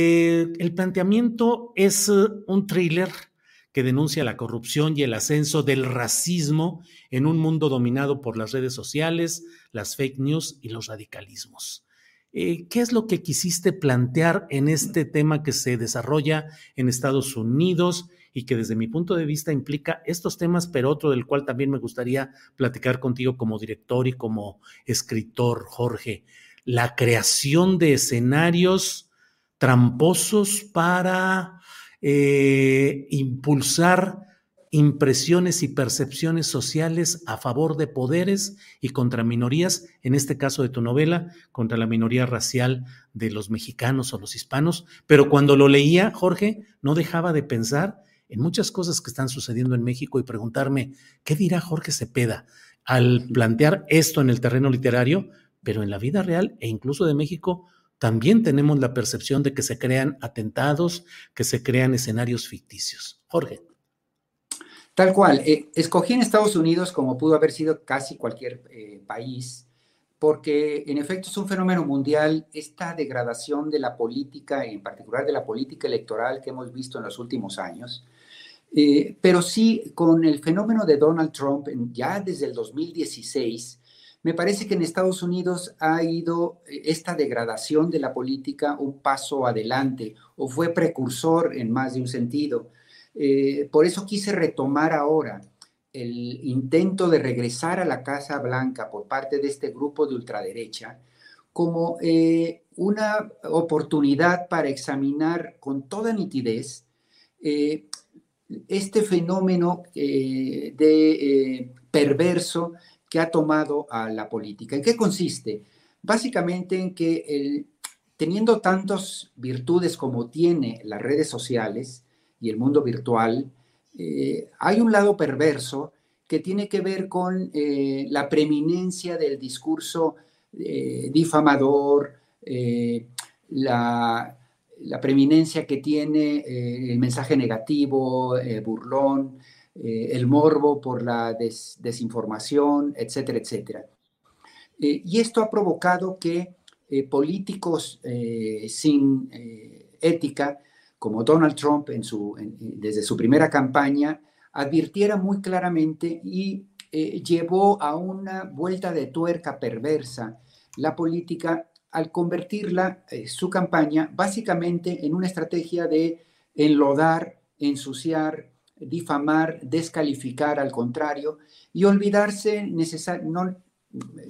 Eh, el planteamiento es eh, un thriller que denuncia la corrupción y el ascenso del racismo en un mundo dominado por las redes sociales, las fake news y los radicalismos. Eh, ¿Qué es lo que quisiste plantear en este tema que se desarrolla en Estados Unidos y que desde mi punto de vista implica estos temas, pero otro del cual también me gustaría platicar contigo como director y como escritor, Jorge? La creación de escenarios tramposos para eh, impulsar impresiones y percepciones sociales a favor de poderes y contra minorías, en este caso de tu novela, contra la minoría racial de los mexicanos o los hispanos. Pero cuando lo leía, Jorge, no dejaba de pensar en muchas cosas que están sucediendo en México y preguntarme, ¿qué dirá Jorge Cepeda al plantear esto en el terreno literario, pero en la vida real e incluso de México? También tenemos la percepción de que se crean atentados, que se crean escenarios ficticios. Jorge. Tal cual. Eh, escogí en Estados Unidos como pudo haber sido casi cualquier eh, país, porque en efecto es un fenómeno mundial esta degradación de la política, en particular de la política electoral que hemos visto en los últimos años. Eh, pero sí, con el fenómeno de Donald Trump, ya desde el 2016, me parece que en Estados Unidos ha ido esta degradación de la política un paso adelante o fue precursor en más de un sentido. Eh, por eso quise retomar ahora el intento de regresar a la Casa Blanca por parte de este grupo de ultraderecha como eh, una oportunidad para examinar con toda nitidez eh, este fenómeno de perverso que ha tomado a la política. ¿En qué consiste? Básicamente en que teniendo tantas virtudes como tiene las redes sociales, y el mundo virtual, eh, hay un lado perverso que tiene que ver con eh, la preeminencia del discurso eh, difamador, la, preeminencia que tiene el mensaje negativo, burlón, el morbo por la desinformación, etcétera, etcétera. y esto ha provocado que políticos sin ética como Donald Trump desde su primera campaña advirtiera muy claramente y eh, llevó a una vuelta de tuerca perversa la política al convertirla, eh, su campaña, básicamente en una estrategia de enlodar, ensuciar, difamar, descalificar al contrario y olvidarse no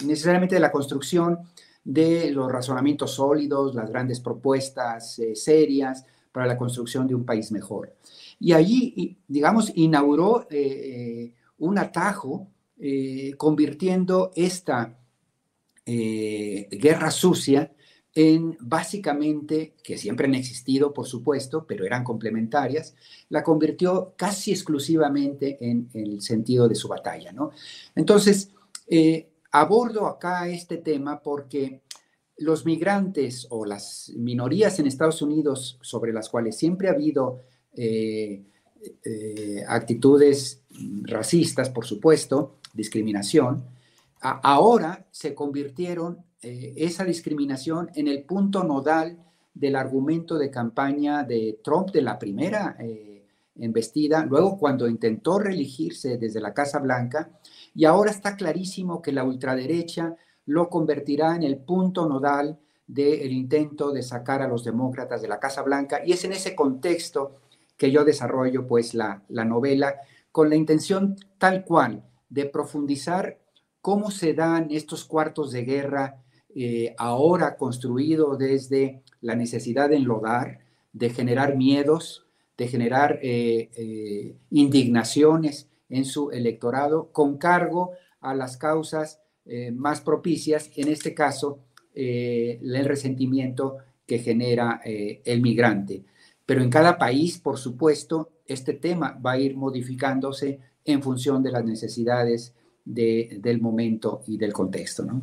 necesariamente de la construcción de los razonamientos sólidos, las grandes propuestas eh, serias, para la construcción de un país mejor. Y allí, digamos, inauguró eh, eh, un atajo convirtiendo esta guerra sucia en básicamente, que siempre han existido, por supuesto, pero eran complementarias, la convirtió casi exclusivamente en, el sentido de su batalla. ¿no? Entonces, abordo acá este tema porque los migrantes o las minorías en Estados Unidos sobre las cuales siempre ha habido eh, eh, actitudes racistas, por supuesto, discriminación, ahora se convirtieron eh, esa discriminación en el punto nodal del argumento de campaña de Trump de la primera eh, embestida, luego cuando intentó reelegirse desde la Casa Blanca, y ahora está clarísimo que la ultraderecha lo convertirá en el punto nodal del intento de sacar a los demócratas de la Casa Blanca, y es en ese contexto que yo desarrollo pues la, la novela con la intención tal cual de profundizar cómo se dan estos cuartos de guerra eh, ahora construido desde la necesidad de enlodar, de generar miedos, de generar eh, eh, indignaciones en su electorado con cargo a las causas más propicias, en este caso el resentimiento que genera el migrante. Pero en cada país, por supuesto, este tema va a ir modificándose en función de las necesidades del momento y del contexto, ¿no?